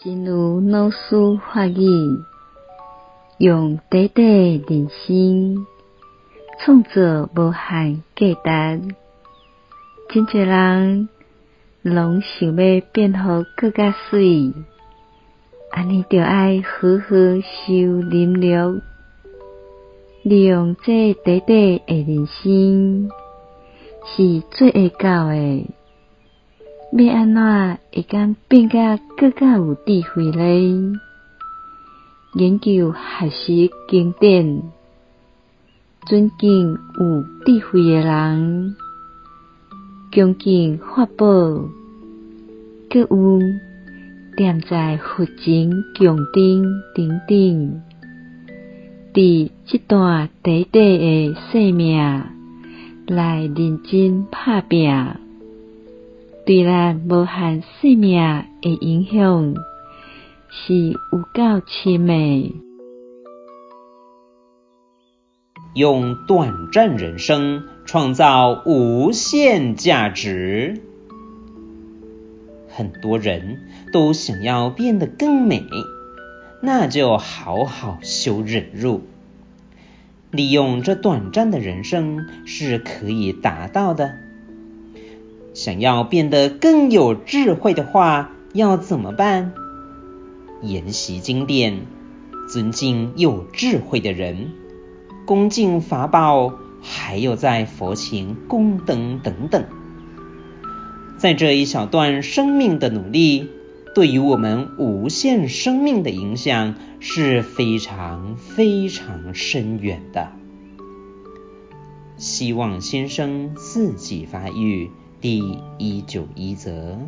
真如老师法语，用短短人生创造无限价值。真侪人拢想要变好更加水，安尼就爱好好修忍辱，利用这短短的人生是最会到的。要安怎会当变甲更加有智慧呢？研究学习经典，尊敬有智慧的人，恭敬法宝，阁有踮在佛前供灯等等。伫这段短短的生命来认真打拼。对咱无限生命的影响是有够深的。用短暂人生创造无限价值。很多人都想要变得更美，那就好好修忍辱，利用这短暂的人生是可以达到的。想要变得更有智慧的话，要怎么办？研习经典，尊敬有智慧的人，恭敬法宝，还有在佛前供灯等等。在这一小段生命的努力，对于我们无限生命的影响是非常非常深远的。希望先生自己发育。第一九一则。